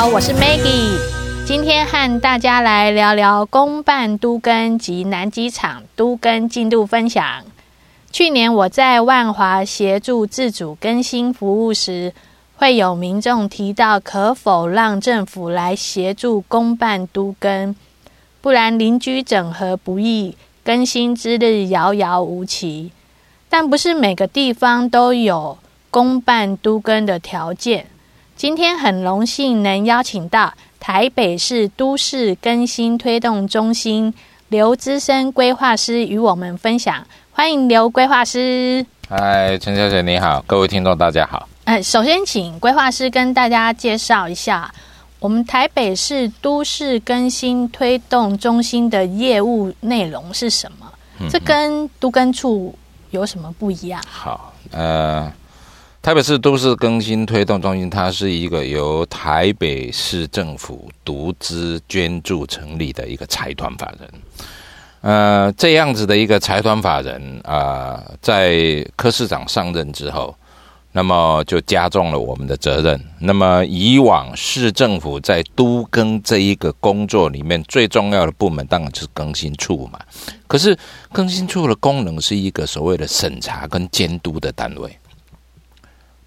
好，我是 Maggie，今天和大家来聊聊公办都更及南机场都更进度分享。去年我在万华协助自主更新服务时，会有民众提到可否让政府来协助公办都更，不然邻居整合不易，更新之日遥遥无期。但不是每个地方都有公办都更的条件。今天很荣幸能邀请到台北市都市更新推动中心刘资深规划师与我们分享。欢迎刘规划师。嗨，陈小姐你好，各位听众大家好。呃，首先请规划师跟大家介绍一下我们台北市都市更新推动中心的业务内容是什么？嗯、这跟都更处。有什么不一样？好，呃，台北市都市更新推动中心，它是一个由台北市政府独资捐助成立的一个财团法人。呃，这样子的一个财团法人啊，在柯市长上任之后。那么就加重了我们的责任。那么以往市政府在都更这一个工作里面最重要的部门当然就是更新处嘛。可是更新处的功能是一个所谓的审查跟监督的单位，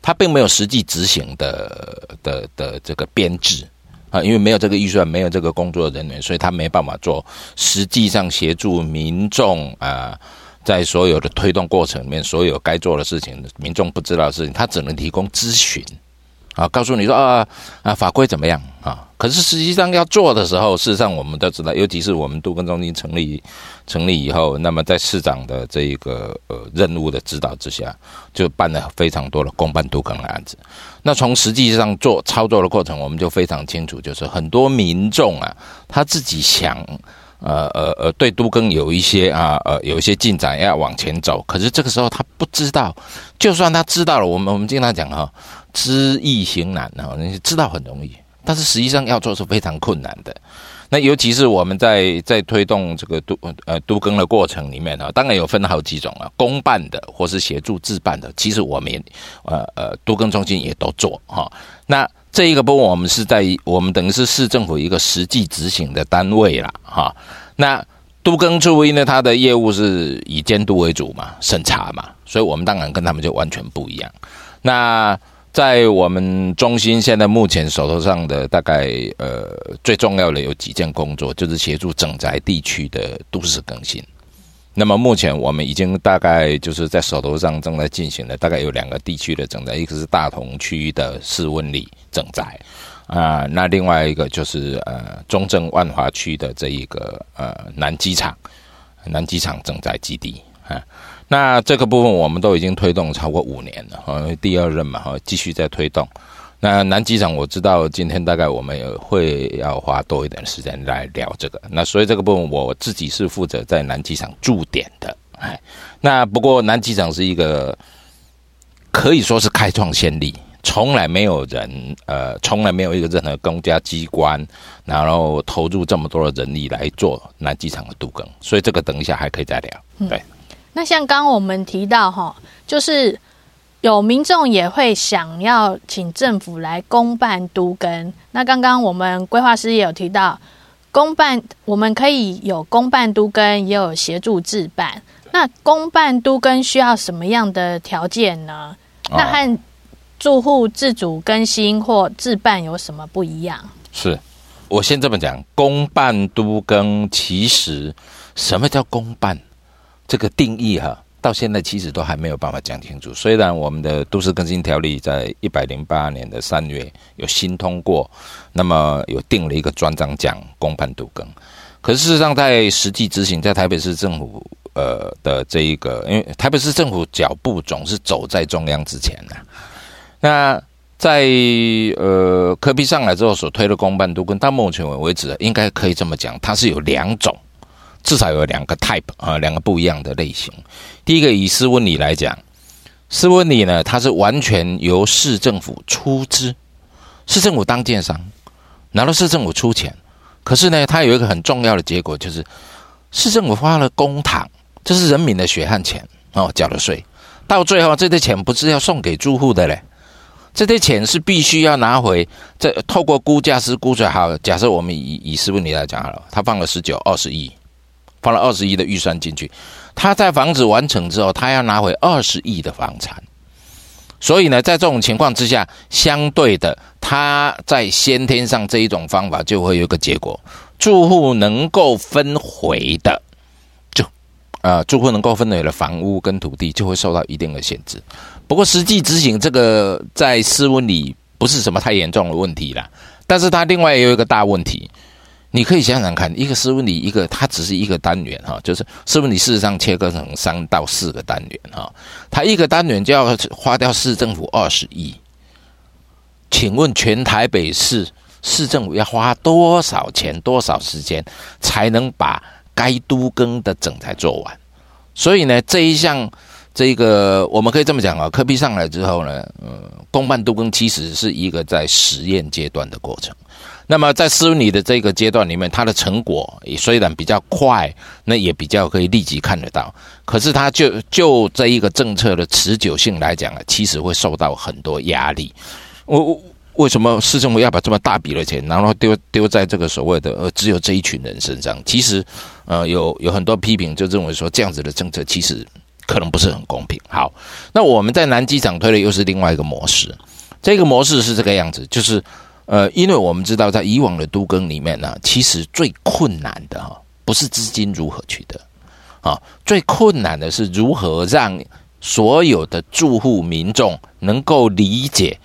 他并没有实际执行的的的这个编制啊，因为没有这个预算，没有这个工作人员，所以他没办法做实际上协助民众啊。在所有的推动过程里面，所有该做的事情，民众不知道的事情，他只能提供咨询，啊，告诉你说啊啊法规怎么样啊？可是实际上要做的时候，事实上我们都知道，尤其是我们都更中心成立成立以后，那么在市长的这一个呃任务的指导之下，就办了非常多的公办都更的案子。那从实际上做操作的过程，我们就非常清楚，就是很多民众啊，他自己想。呃呃呃，对都更有一些啊呃有一些进展要往前走，可是这个时候他不知道，就算他知道了，我们我们经常讲哈，知易行难哈，你知道很容易，但是实际上要做是非常困难的。那尤其是我们在在推动这个都呃都更的过程里面呢，当然有分好几种啊，公办的或是协助自办的，其实我们也呃呃都更中心也都做哈。那这一个部分，我们是在我们等于是市政府一个实际执行的单位啦，哈。那都更处因为它的业务是以监督为主嘛，审查嘛，所以我们当然跟他们就完全不一样。那在我们中心现在目前手头上的大概呃最重要的有几件工作，就是协助整宅地区的都市更新。那么目前我们已经大概就是在手头上正在进行的，大概有两个地区的整宅，一个是大同区的四温里整宅，啊，那另外一个就是呃中正万华区的这一个呃南机场，南机场整宅基地啊，那这个部分我们都已经推动超过五年了，哈，第二任嘛，哈，继续在推动。那南机场我知道，今天大概我们也会要花多一点时间来聊这个。那所以这个部分我自己是负责在南机场驻点的，哎，那不过南机场是一个可以说是开创先例，从来没有人，呃，从来没有一个任何公家机关，然后投入这么多的人力来做南机场的都更，所以这个等一下还可以再聊。对，嗯、那像刚刚我们提到哈，就是。有民众也会想要请政府来公办都更。那刚刚我们规划师也有提到，公办我们可以有公办都更，也有协助自办。那公办都更需要什么样的条件呢？那和住户自主更新或自办有什么不一样？是我先这么讲，公办都更其实什么叫公办？这个定义哈。到现在其实都还没有办法讲清楚。虽然我们的都市更新条例在一百零八年的三月有新通过，那么有定了一个专章讲公办都更，可是事实上在实际执行，在台北市政府呃的这一个，因为台北市政府脚步总是走在中央之前的。那在呃柯 P 上来之后所推的公办都更，到目前为止应该可以这么讲，它是有两种。至少有两个 type 啊，两个不一样的类型。第一个以四温里来讲，四温里呢，它是完全由市政府出资，市政府当建商，拿到市政府出钱。可是呢，它有一个很重要的结果，就是市政府花了公帑，这是人民的血汗钱哦，缴了税，到最后这些钱不是要送给住户的嘞，这些钱是必须要拿回，这透过估价师估出来。好，假设我们以以斯文里来讲好了，他放了十九二十亿，放了二十亿的预算进去，他在房子完成之后，他要拿回二十亿的房产。所以呢，在这种情况之下，相对的，他在先天上这一种方法就会有一个结果，住户能够分回的，就啊、呃，住户能够分回的房屋跟土地就会受到一定的限制。不过实际执行这个在斯文里不是什么太严重的问题啦，但是它另外也有一个大问题。你可以想想看，一个斯文里，一个它只是一个单元哈，就是斯文里事实上切割成三到四个单元哈，它一个单元就要花掉市政府二十亿。请问全台北市市政府要花多少钱、多少时间才能把该都更的整才做完？所以呢，这一项这个我们可以这么讲啊，科比上来之后呢，呃，公办都更其实是一个在实验阶段的过程。那么在斯文里的这个阶段里面，它的成果也虽然比较快，那也比较可以立即看得到。可是它就就这一个政策的持久性来讲啊，其实会受到很多压力。我为什么市政府要把这么大笔的钱，然后丢丢在这个所谓的呃只有这一群人身上？其实呃有有很多批评就认为说，这样子的政策其实可能不是很公平。好，那我们在南机场推的又是另外一个模式，这个模式是这个样子，就是。呃，因为我们知道，在以往的都更里面呢，其实最困难的哈，不是资金如何取得，啊，最困难的是如何让所有的住户民众能够理解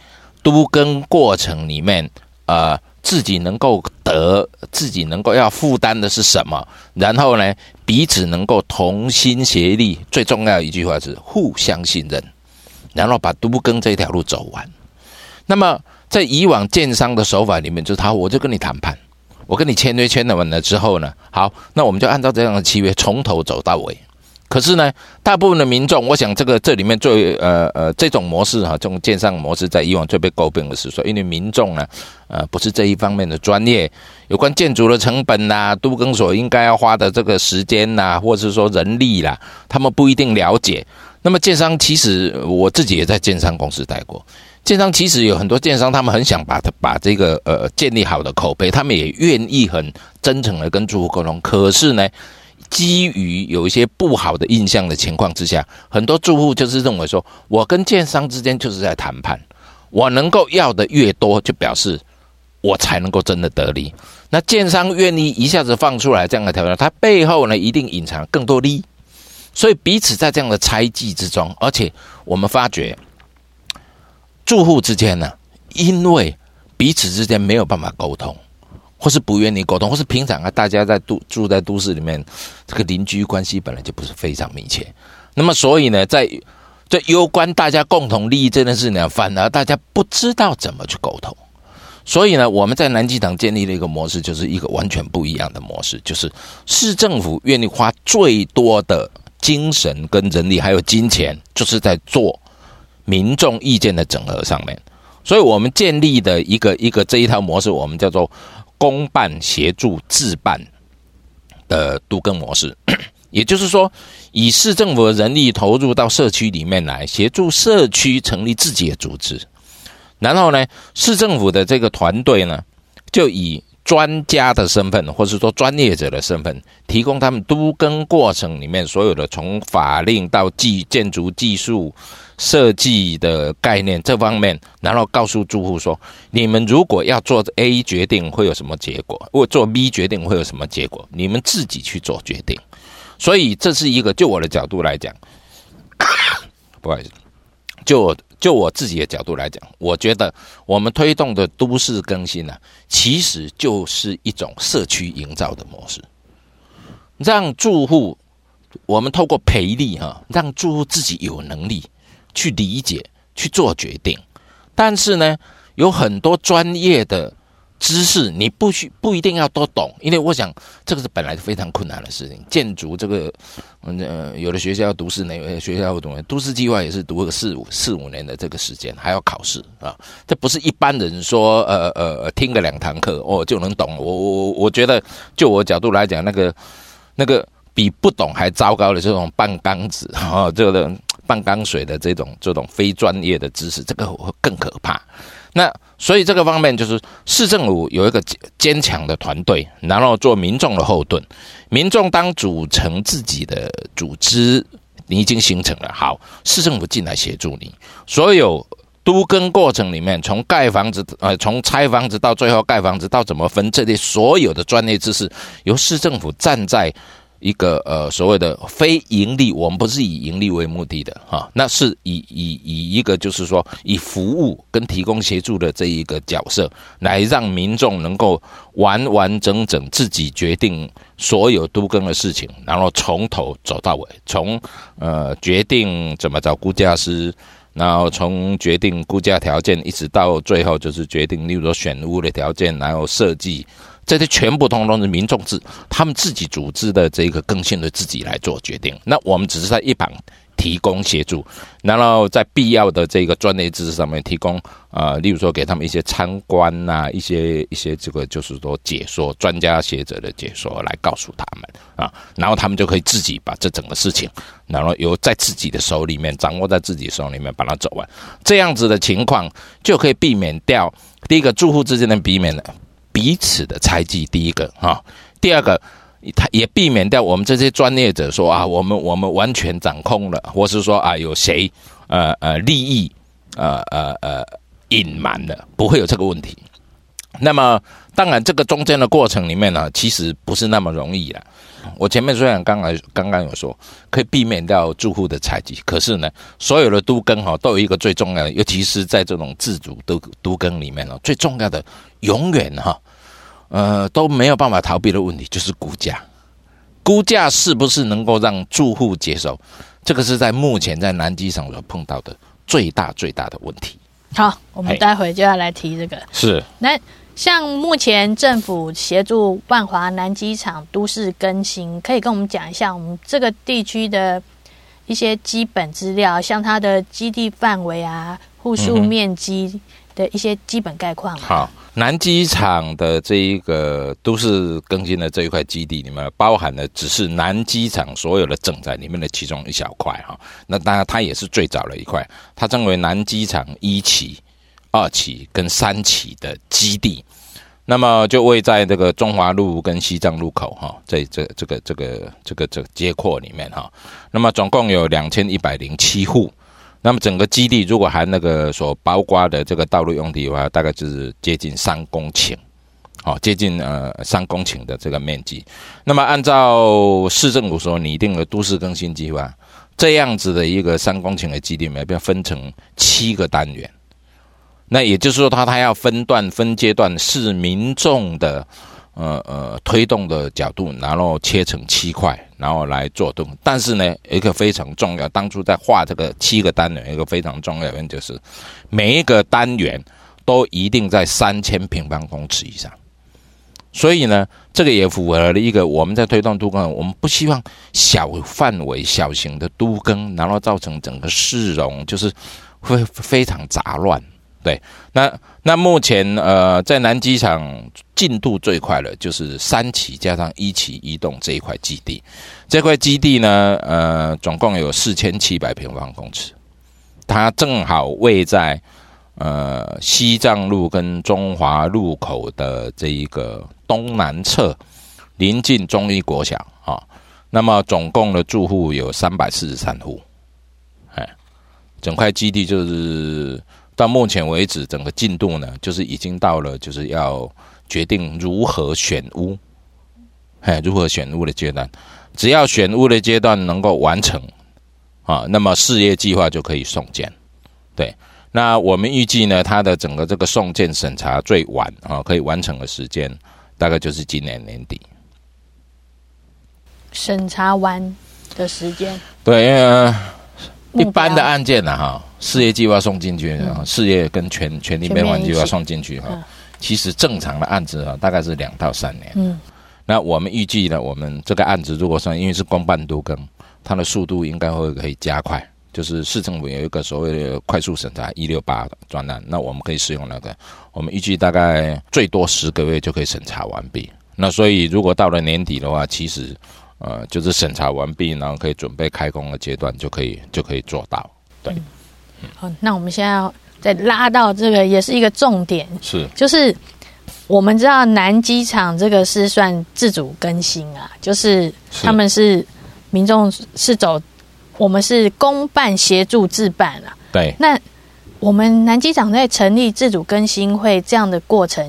都更过程里面，呃，自己能够得，自己能够要负担的是什么，然后呢，彼此能够同心协力，最重要一句话是互相信任，然后把都更这条路走完。那么。在以往建商的手法里面，就是他，我就跟你谈判，我跟你签约签了完了之后呢，好，那我们就按照这样的契约从头走到尾。可是呢，大部分的民众，我想这个这里面最呃呃这种模式哈，这种建商模式在以往最被诟病的是说，因为民众呢，呃不是这一方面的专业，有关建筑的成本呐、啊，都更所应该要花的这个时间呐、啊，或者是说人力啦，他们不一定了解。那么建商其实我自己也在建商公司待过。建商其实有很多建商，他们很想把把这个呃建立好的口碑，他们也愿意很真诚的跟住户沟通。可是呢，基于有一些不好的印象的情况之下，很多住户就是认为说，我跟建商之间就是在谈判，我能够要的越多，就表示我才能够真的得利。那建商愿意一下子放出来这样的条件，它背后呢一定隐藏更多利，所以彼此在这样的猜忌之中，而且我们发觉。住户之间呢，因为彼此之间没有办法沟通，或是不愿意沟通，或是平常啊，大家在都住在都市里面，这个邻居关系本来就不是非常密切。那么，所以呢，在在攸关大家共同利益这件事呢，反而大家不知道怎么去沟通。所以呢，我们在南机场建立了一个模式，就是一个完全不一样的模式，就是市政府愿意花最多的精神跟人力，还有金钱，就是在做。民众意见的整合上面，所以我们建立的一个一个这一套模式，我们叫做公办协助自办的都更模式。也就是说，以市政府的人力投入到社区里面来，协助社区成立自己的组织，然后呢，市政府的这个团队呢，就以专家的身份，或是说专业者的身份，提供他们都更过程里面所有的从法令到技建筑技术。设计的概念这方面，然后告诉住户说：你们如果要做 A 决定会有什么结果，或做 B 决定会有什么结果，你们自己去做决定。所以这是一个，就我的角度来讲，不好意思，就我就我自己的角度来讲，我觉得我们推动的都市更新呢、其实就是一种社区营造的模式，让住户，我们透过赔利哈，让住户自己有能力。去理解，去做决定，但是呢，有很多专业的知识，你不需不一定要都懂，因为我想这个是本来是非常困难的事情。建筑这个，嗯、呃，有的学校要读四年，有的学校要读，都市计划也是读个四五四五年的这个时间，还要考试啊，这不是一般人说呃呃听个两堂课哦就能懂。我我我觉得，就我角度来讲，那个那个比不懂还糟糕的这种半缸子啊，这个。半缸水的这种这种非专业的知识，这个更可怕。那所以这个方面就是市政府有一个坚强的团队，然后做民众的后盾。民众当组成自己的组织，你已经形成了，好，市政府进来协助你。所有都跟过程里面，从盖房子，呃，从拆房子到最后盖房子，到怎么分这类所有的专业知识，由市政府站在。一个呃所谓的非盈利，我们不是以盈利为目的的哈，那是以以以一个就是说以服务跟提供协助的这一个角色，来让民众能够完完整整自己决定所有都更的事情，然后从头走到尾，从呃决定怎么找估价师，然后从决定估价条件，一直到最后就是决定，例如说选屋的条件，然后设计。这些全部通通是民众自他们自己组织的这个更新的自己来做决定，那我们只是在一旁提供协助，然后在必要的这个专业知识上面提供、呃，例如说给他们一些参观呐、啊，一些一些这个就是说解说专家学者的解说来告诉他们啊，然后他们就可以自己把这整个事情，然后由在自己的手里面掌握在自己手里面把它走完，这样子的情况就可以避免掉第一个住户之间的避免了。彼此的猜忌，第一个哈，第二个，他也避免掉我们这些专业者说啊，我们我们完全掌控了，或是说啊，有谁呃呃利益呃呃呃隐瞒了，不会有这个问题。那么，当然这个中间的过程里面呢，其实不是那么容易的。我前面虽然刚才刚刚有说可以避免掉住户的采集，可是呢，所有的都更哈都有一个最重要的，尤其是在这种自主都都更里面呢，最重要的永远哈，呃都没有办法逃避的问题就是估价，估价是不是能够让住户接受？这个是在目前在南机场所碰到的最大最大的问题。好，我们待会就要来提这个。是，那。像目前政府协助万华南机场都市更新，可以跟我们讲一下我们这个地区的一些基本资料，像它的基地范围啊、户数面积的一些基本概况。好，南机场的这一个都市更新的这一块基地里面，包含的只是南机场所有的正在里面的其中一小块哈。那当然，它也是最早的一块，它称为南机场一期。二期跟三期的基地，那么就位在这个中华路跟西藏路口哈，在这这个这个这个这个街廓里面哈，那么总共有两千一百零七户，那么整个基地如果含那个所包括的这个道路用地的话，大概就是接近三公顷，好，接近呃三公顷的这个面积。那么按照市政府所拟定的都市更新计划，这样子的一个三公顷的基地，没有分成七个单元。那也就是说，他他要分段、分阶段，是民众的呃呃推动的角度，然后切成七块，然后来做动。但是呢，一个非常重要，当初在画这个七个单元，一个非常重要的原因就是，每一个单元都一定在三千平方公尺以上。所以呢，这个也符合了一个我们在推动都更，我们不希望小范围、小型的都更，然后造成整个市容就是会非常杂乱。对，那那目前呃，在南机场进度最快的就是三期加上一期移动这一块基地，这块基地呢，呃，总共有四千七百平方公尺，它正好位在呃西藏路跟中华路口的这一个东南侧，临近中医国小啊。那么总共的住户有三百四十三户，哎，整块基地就是。到目前为止，整个进度呢，就是已经到了就是要决定如何选屋，哎，如何选屋的阶段。只要选屋的阶段能够完成，啊，那么事业计划就可以送件。对，那我们预计呢，它的整个这个送件审查最晚啊，可以完成的时间大概就是今年年底。审查完的时间？对，因为一般的案件呢，哈。事业计划送进去，事业跟权权利变换计划送进去哈，其实正常的案子啊，大概是两到三年。嗯，那我们预计呢，我们这个案子如果算因为是公办都更，它的速度应该会可以加快。就是市政府有一个所谓的快速审查一六八专案，那我们可以使用那个，我们预计大概最多十个月就可以审查完毕。那所以如果到了年底的话，其实呃，就是审查完毕，然后可以准备开工的阶段，就可以就可以做到。对，嗯、好，那我们现在要再拉到这个，也是一个重点，是就是我们知道南机场这个是算自主更新啊，就是他们是民众是走，我们是公办协助自办啊。对，那我们南机场在成立自主更新会这样的过程，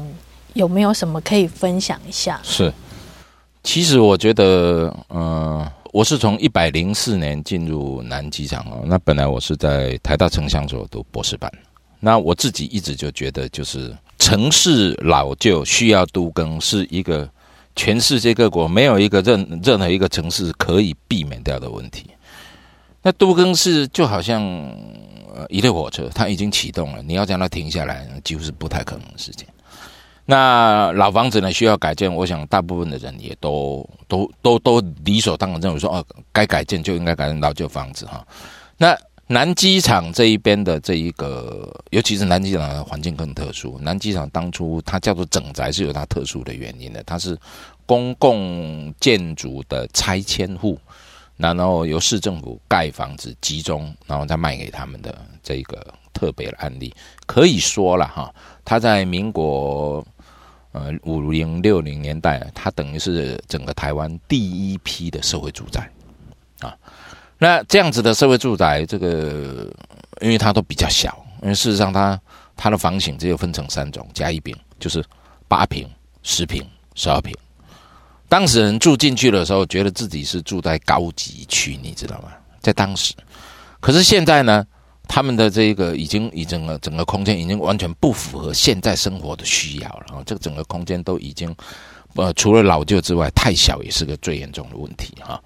有没有什么可以分享一下？是。其实我觉得，嗯、呃，我是从一百零四年进入南机场哦。那本来我是在台大城乡所读博士班。那我自己一直就觉得，就是城市老旧需要都更，是一个全世界各国没有一个任任何一个城市可以避免掉的问题。那都更是就好像一列火车，它已经启动了，你要将它停下来，几乎是不太可能的事情。那老房子呢，需要改建，我想大部分的人也都都都都理所当然认为说，哦，该改建就应该改成老旧房子哈。那南机场这一边的这一个，尤其是南机场的环境更特殊。南机场当初它叫做整宅是有它特殊的原因的，它是公共建筑的拆迁户，然后由市政府盖房子集中，然后再卖给他们的这一个特别的案例，可以说了哈，它在民国。呃，五零六零年代，它等于是整个台湾第一批的社会住宅啊。那这样子的社会住宅，这个因为它都比较小，因为事实上它它的房型只有分成三种，甲乙丙，就是八平、十平、十二平。当时人住进去的时候，觉得自己是住在高级区，你知道吗？在当时，可是现在呢？他们的这个已经已整个整个空间已经完全不符合现在生活的需要了啊！这个整个空间都已经，呃，除了老旧之外，太小也是个最严重的问题哈。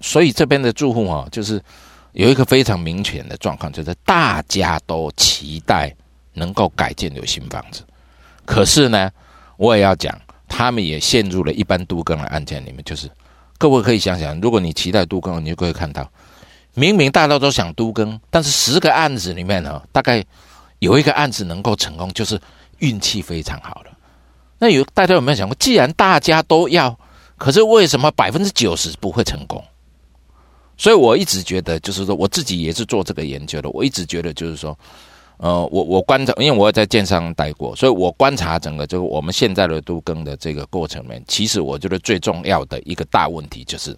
所以这边的住户啊，就是有一个非常明显的状况，就是大家都期待能够改建有新房子，可是呢，我也要讲，他们也陷入了一般都更的案件里面，就是各位可以想想，如果你期待都更，你就可以看到。明明大家都想都更，但是十个案子里面呢，大概有一个案子能够成功，就是运气非常好的。那有大家有没有想过，既然大家都要，可是为什么百分之九十不会成功？所以我一直觉得，就是说我自己也是做这个研究的。我一直觉得，就是说，呃，我我观察，因为我在建商待过，所以我观察整个这个我们现在的都更的这个过程里面，其实我觉得最重要的一个大问题就是。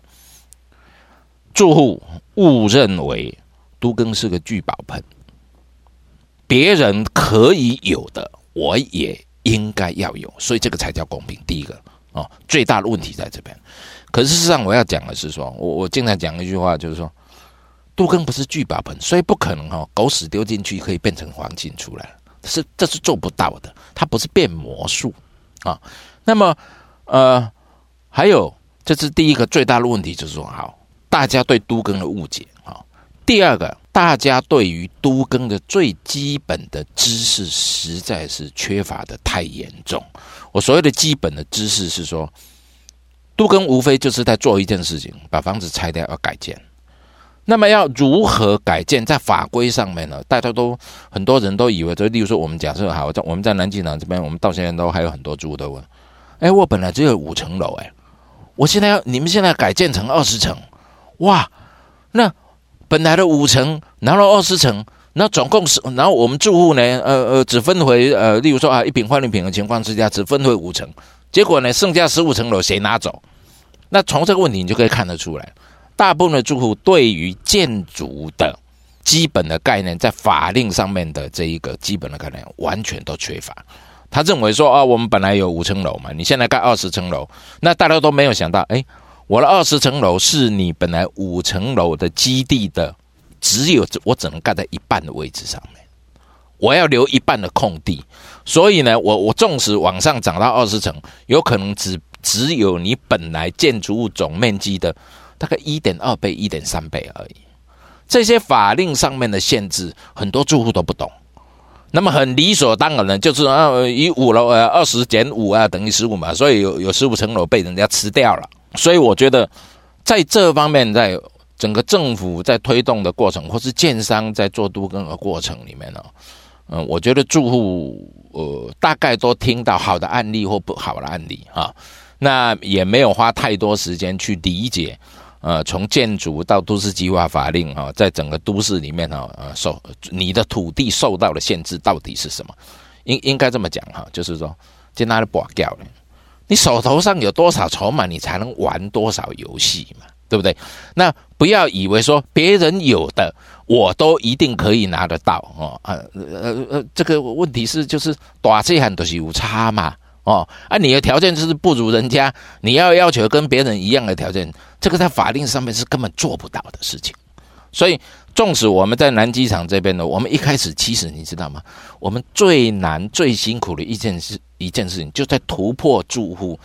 住户误认为都更是个聚宝盆，别人可以有的，我也应该要有，所以这个才叫公平。第一个哦，最大的问题在这边。可是事实上，我要讲的是说，我我经常讲一句话，就是说，都更不是聚宝盆，所以不可能哈，狗屎丢进去可以变成黄金出来，是这是做不到的，它不是变魔术啊。那么呃，还有，这是第一个最大的问题，就是说好。大家对都更的误解啊。第二个，大家对于都更的最基本的知识实在是缺乏的太严重。我所谓的基本的知识是说，都更无非就是在做一件事情，把房子拆掉要改建。那么要如何改建，在法规上面呢？大家都很多人都以为，就例如说，我们假设好，在我们在南京南这边，我们到现在都还有很多住户都问：哎，我本来只有五层楼，哎，我现在要你们现在改建成二十层。哇，那本来的五层，然后二十层，那总共是，然后我们住户呢，呃呃，只分回呃，例如说啊，一坪换一品的情况之下，只分回五层，结果呢，剩下十五层楼谁拿走？那从这个问题你就可以看得出来，大部分的住户对于建筑的基本的概念，在法令上面的这一个基本的概念完全都缺乏。他认为说啊，我们本来有五层楼嘛，你现在盖二十层楼，那大家都没有想到，哎。我的二十层楼是你本来五层楼的基地的，只有我只能盖在一半的位置上面，我要留一半的空地，所以呢，我我纵使往上涨到二十层，有可能只只有你本来建筑物总面积的大概一点二倍、一点三倍而已。这些法令上面的限制，很多住户都不懂。那么很理所当然的，就是啊，以五楼呃二十减五啊等于十五嘛，所以有有十五层楼被人家吃掉了。所以我觉得，在这方面，在整个政府在推动的过程，或是建商在做都更的过程里面呢，嗯，我觉得住户呃大概都听到好的案例或不好的案例啊。那也没有花太多时间去理解，呃，从建筑到都市计划法令哈，在整个都市里面哈，呃，受你的土地受到的限制到底是什么？应应该这么讲哈，就是说，在哪里拔掉了？你手头上有多少筹码，你才能玩多少游戏嘛，对不对？那不要以为说别人有的，我都一定可以拿得到哦。呃呃呃，这个问题是就是大细汉都是有差嘛。哦，啊，你的条件就是不如人家，你要要求跟别人一样的条件，这个在法令上面是根本做不到的事情。所以，纵使我们在南机场这边呢，我们一开始其实你知道吗？我们最难、最辛苦的一件事，一件事情，就在突破住户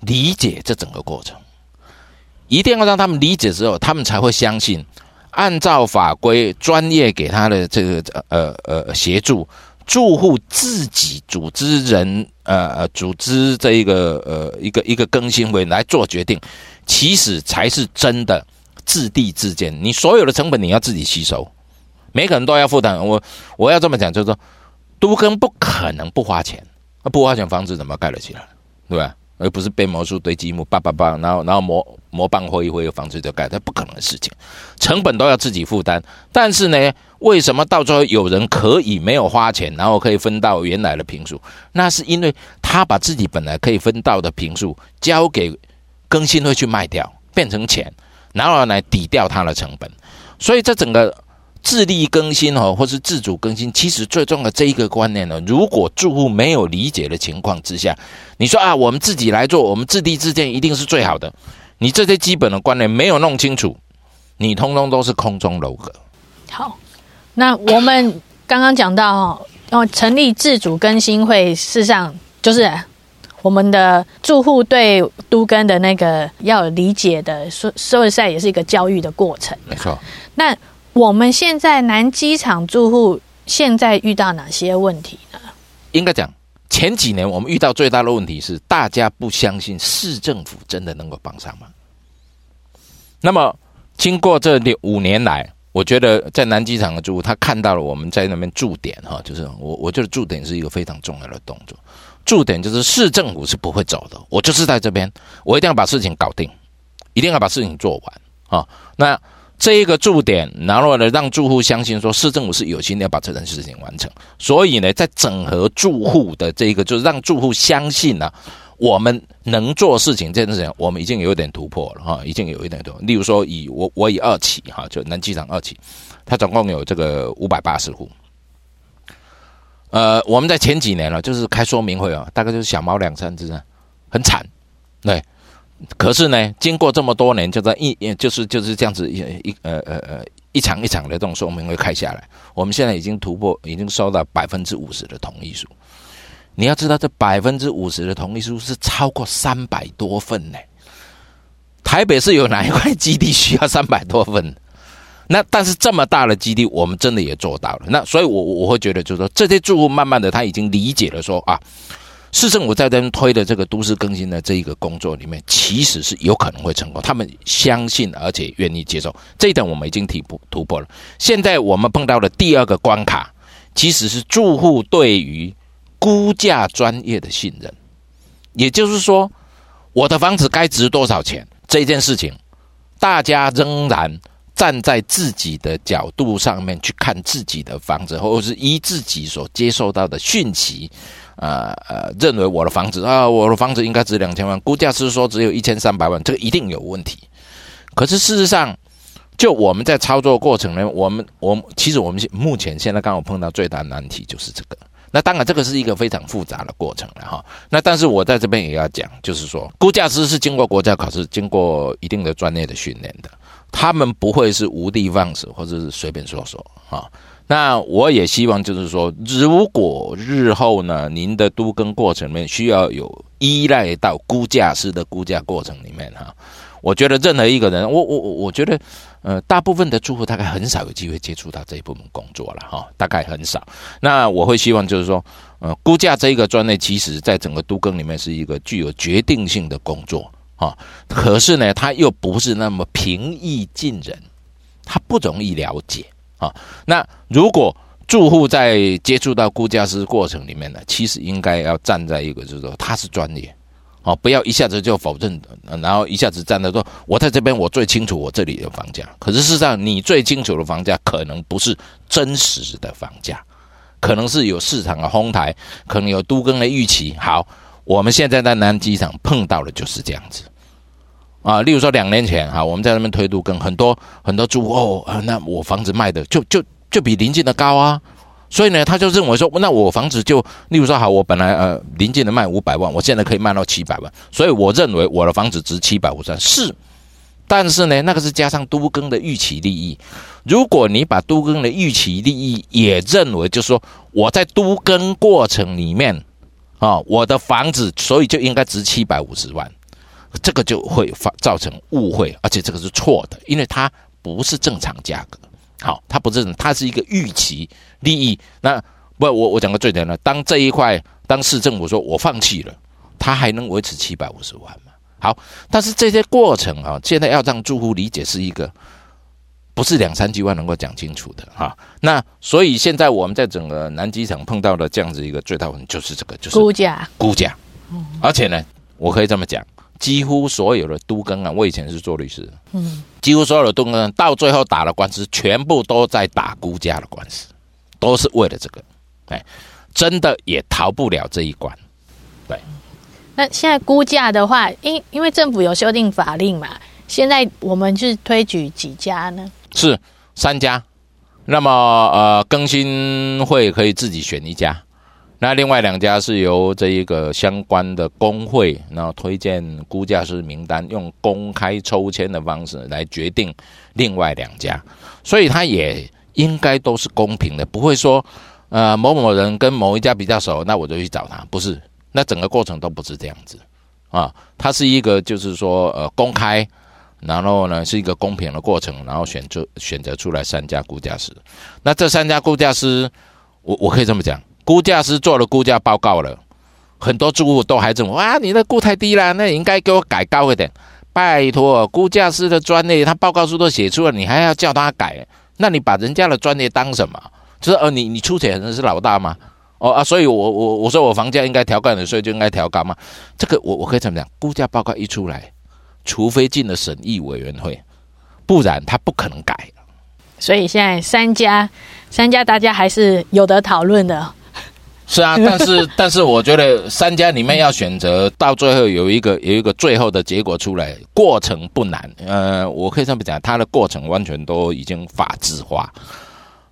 理解这整个过程。一定要让他们理解之后，他们才会相信，按照法规、专业给他的这个呃呃协助。住户自己组织人，呃呃，组织这一个呃一个一个更新会来做决定，其实才是真的自地自建。你所有的成本你要自己吸收，每个人都要负担。我我要这么讲，就是说，都更不可能不花钱，不花钱房子怎么盖得起来，对吧？而不是变魔术堆积木，叭叭叭，然后然后魔魔棒挥一挥，房子就盖，这不可能的事情，成本都要自己负担。但是呢，为什么到最后有人可以没有花钱，然后可以分到原来的平数？那是因为他把自己本来可以分到的平数交给更新会去卖掉，变成钱，然后来抵掉它的成本。所以这整个。自力更新哦，或是自主更新，其实最重要的这一个观念呢，如果住户没有理解的情况之下，你说啊，我们自己来做，我们自立自建一定是最好的。你这些基本的观念没有弄清楚，你通通都是空中楼阁。好，那我们刚刚讲到哦，成立自主更新会，事实上就是我们的住户对都更的那个要有理解的，说说实在也是一个教育的过程。没错，那。我们现在南机场住户现在遇到哪些问题呢？应该讲，前几年我们遇到最大的问题是，大家不相信市政府真的能够帮上忙。那么，经过这六五年来，我觉得在南机场的住户，他看到了我们在那边驻点哈，就是我我觉得驻点是一个非常重要的动作。驻点就是市政府是不会走的，我就是在这边，我一定要把事情搞定，一定要把事情做完啊。那。这一个驻点，然后呢，让住户相信说市政府是有心要把这件事情完成。所以呢，在整合住户的这一个，就是让住户相信呢、啊，我们能做事情这件事情，我们已经有一点突破了哈，已经有一点突破。例如说，以我我以二期哈，就南机场二期，它总共有这个五百八十户。呃，我们在前几年了，就是开说明会啊，大概就是小猫两三只啊，很惨，对。可是呢，经过这么多年，就在一，就是就是这样子一一呃呃呃一场一场的这种说明会开下来，我们现在已经突破，已经收到百分之五十的同意书。你要知道，这百分之五十的同意书是超过三百多份呢。台北市有哪一块基地需要三百多份？那但是这么大的基地，我们真的也做到了。那所以我，我会觉得，就是说，这些住户慢慢的他已经理解了说，啊。市政府在这边推的这个都市更新的这一个工作里面，其实是有可能会成功。他们相信而且愿意接受这一点，我们已经突破突破了。现在我们碰到的第二个关卡，其实是住户对于估价专业的信任。也就是说，我的房子该值多少钱这件事情，大家仍然站在自己的角度上面去看自己的房子，或者是依自己所接受到的讯息。呃呃，认为我的房子啊，我的房子应该值两千万，估价师说只有一千三百万，这个一定有问题。可是事实上，就我们在操作过程呢，我们我其实我们目前现在刚好碰到最大难题就是这个。那当然，这个是一个非常复杂的过程了哈。那但是我在这边也要讲，就是说，估价师是经过国家考试、经过一定的专业的训练的，他们不会是无的放矢或者是随便说说哈。那我也希望，就是说，如果日后呢，您的都更过程里面需要有依赖到估价师的估价过程里面哈，我觉得任何一个人，我我我我觉得，呃，大部分的住户大概很少有机会接触到这一部分工作了哈，大概很少。那我会希望就是说，呃，估价这一个专业，其实在整个都更里面是一个具有决定性的工作啊，可是呢，它又不是那么平易近人，它不容易了解。啊，那如果住户在接触到估价师过程里面呢，其实应该要站在一个就是说他是专业，哦，不要一下子就否认，然后一下子站在说，我在这边我最清楚我这里的房价。可是事实上，你最清楚的房价可能不是真实的房价，可能是有市场的哄抬，可能有都更的预期。好，我们现在在南机场碰到的就是这样子啊。例如说两年前哈，我们在那边推都更，很多很多住户哦，那我房子卖的就就就比邻近的高啊。所以呢，他就认为说，那我房子就，例如说，好，我本来呃临近的卖五百万，我现在可以卖到七百万，所以我认为我的房子值七百五十万是，但是呢，那个是加上都更的预期利益。如果你把都更的预期利益也认为，就是说我在都更过程里面啊，我的房子所以就应该值七百五十万，这个就会发造成误会，而且这个是错的，因为它不是正常价格。好，它不是，它是一个预期利益。那不，我我讲个最简单的，当这一块，当市政府说我放弃了，它还能维持七百五十万吗？好，但是这些过程啊，现在要让住户理解是一个，不是两三句话能够讲清楚的哈。那所以现在我们在整个南机场碰到的这样子一个最大问题就是这个，就是估价，估价。而且呢，我可以这么讲。几乎所有的都更啊，我以前是做律师，嗯，几乎所有的都更到最后打了官司，全部都在打估价的官司，都是为了这个，哎，真的也逃不了这一关，对。那现在估价的话，因因为政府有修订法令嘛，现在我们是推举几家呢？是三家，那么呃，更新会可以自己选一家。那另外两家是由这一个相关的工会，然后推荐估价师名单，用公开抽签的方式来决定另外两家，所以他也应该都是公平的，不会说，呃，某某人跟某一家比较熟，那我就去找他，不是，那整个过程都不是这样子啊，它是一个就是说呃公开，然后呢是一个公平的过程，然后选择选择出来三家估价师，那这三家估价师，我我可以这么讲。估价师做了估价报告了，很多住户都还认为哇，你的估太低了，那应该给我改高一点。拜托，估价师的专业，他报告书都写出了，你还要叫他改？那你把人家的专业当什么？就是呃，你你出钱是老大吗？哦啊，所以我我我说我房价应该调高，所以就应该调高吗？这个我我可以怎么讲，估价报告一出来，除非进了审议委员会，不然他不可能改。所以现在三家三家大家还是有得讨论的。是啊，但是 但是我觉得三家里面要选择到最后有一个有一个最后的结果出来，过程不难。呃，我可以这么讲，它的过程完全都已经法制化。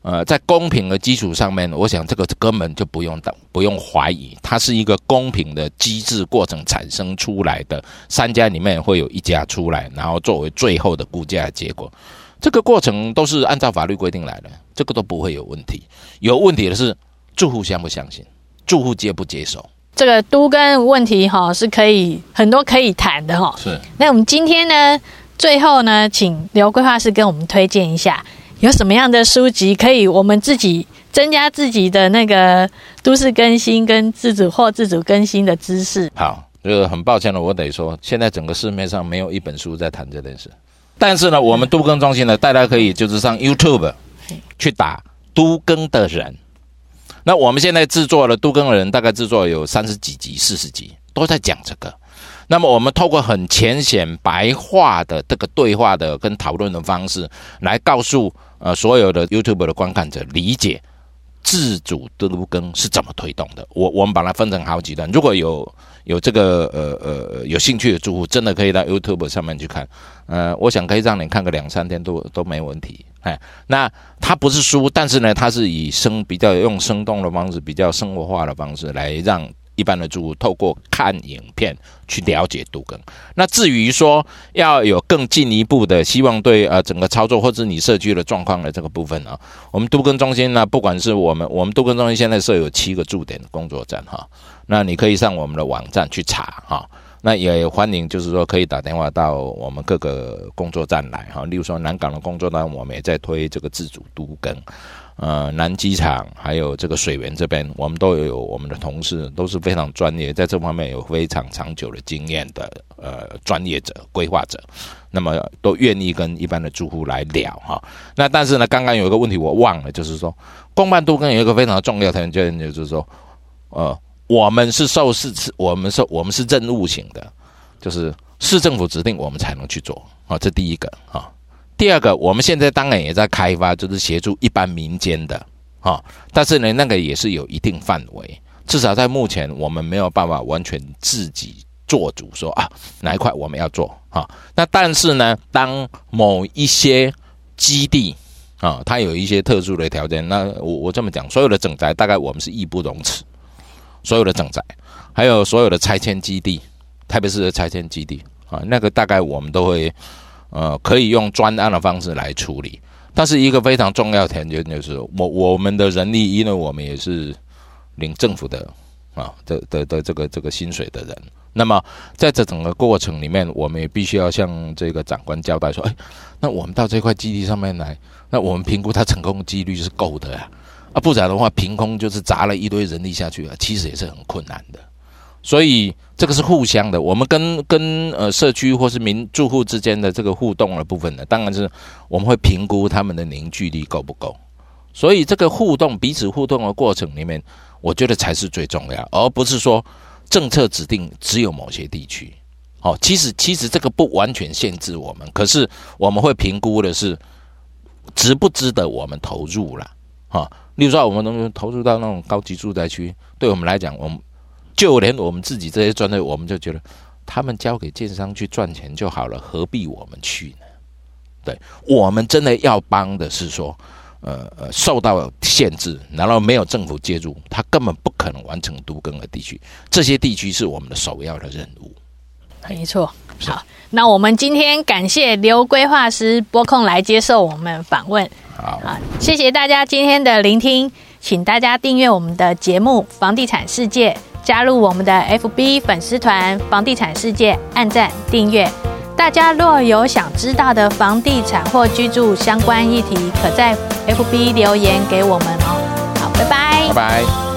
呃，在公平的基础上面，我想这个根本就不用等，不用怀疑，它是一个公平的机制过程产生出来的。三家里面会有一家出来，然后作为最后的估价结果。这个过程都是按照法律规定来的，这个都不会有问题。有问题的是。住户相不相信？住户接不接受？这个都跟问题哈，是可以很多可以谈的哈。是。那我们今天呢，最后呢，请刘规划师跟我们推荐一下，有什么样的书籍可以我们自己增加自己的那个都市更新跟自主或自主更新的知识。好，这个很抱歉了，我得说，现在整个市面上没有一本书在谈这件事。但是呢，我们都更中心呢，大家可以就是上 YouTube 去打都更的人。那我们现在制作了都更的人，大概制作有三十几集、四十集，都在讲这个。那么我们透过很浅显白话的这个对话的跟讨论的方式，来告诉呃所有的 YouTube 的观看者理解自主的都更是怎么推动的。我我们把它分成好几段，如果有。有这个呃呃有兴趣的住户，真的可以到 YouTube 上面去看。呃，我想可以让你看个两三天都都没问题。哎，那它不是书，但是呢，它是以生比较用生动的方式，比较生活化的方式来让一般的住户透过看影片去了解杜更。那至于说要有更进一步的，希望对呃整个操作或者你社区的状况的这个部分呢，我们都更中心呢，不管是我们我们都更中心现在设有七个驻点工作站哈。那你可以上我们的网站去查哈，那也欢迎就是说可以打电话到我们各个工作站来哈，例如说南港的工作站，我们也在推这个自主都更，呃，南机场还有这个水源这边，我们都有我们的同事都是非常专业，在这方面有非常长久的经验的呃专业者规划者，那么都愿意跟一般的住户来聊哈。那但是呢，刚刚有一个问题我忘了，就是说公办都更有一个非常重要的条件，就是说呃。我们是受市，我们受我们是任务型的，就是市政府指定我们才能去做啊，这第一个啊。第二个，我们现在当然也在开发，就是协助一般民间的啊，但是呢，那个也是有一定范围，至少在目前我们没有办法完全自己做主说啊哪一块我们要做啊。那但是呢，当某一些基地啊，它有一些特殊的条件，那我我这么讲，所有的整宅大概我们是义不容辞。所有的整宅，还有所有的拆迁基地，特别是拆迁基地啊，那个大概我们都会，呃，可以用专案的方式来处理。但是一个非常重要的条件就是，我我们的人力，因为我们也是领政府的啊的的的这个这个薪水的人，那么在这整个过程里面，我们也必须要向这个长官交代说，哎，那我们到这块基地上面来，那我们评估它成功几率是够的呀。啊不然的话，凭空就是砸了一堆人力下去啊，其实也是很困难的。所以这个是互相的，我们跟跟呃社区或是民住户之间的这个互动的部分呢，当然是我们会评估他们的凝聚力够不够。所以这个互动，彼此互动的过程里面，我觉得才是最重要，而不是说政策指定只有某些地区。哦，其实其实这个不完全限制我们，可是我们会评估的是值不值得我们投入了，哈。例如说，我们能投入到那种高级住宅区，对我们来讲，我们就连我们自己这些专业，我们就觉得他们交给建商去赚钱就好了，何必我们去呢？对，我们真的要帮的是说，呃呃，受到限制，然后没有政府介入，他根本不可能完成都更的地区，这些地区是我们的首要的任务。没错，好，那我们今天感谢刘规划师拨空来接受我们访问。好，好，谢谢大家今天的聆听，请大家订阅我们的节目《房地产世界》，加入我们的 FB 粉丝团《房地产世界》，按赞订阅。大家若有想知道的房地产或居住相关议题，可在 FB 留言给我们哦。好，拜拜，拜拜。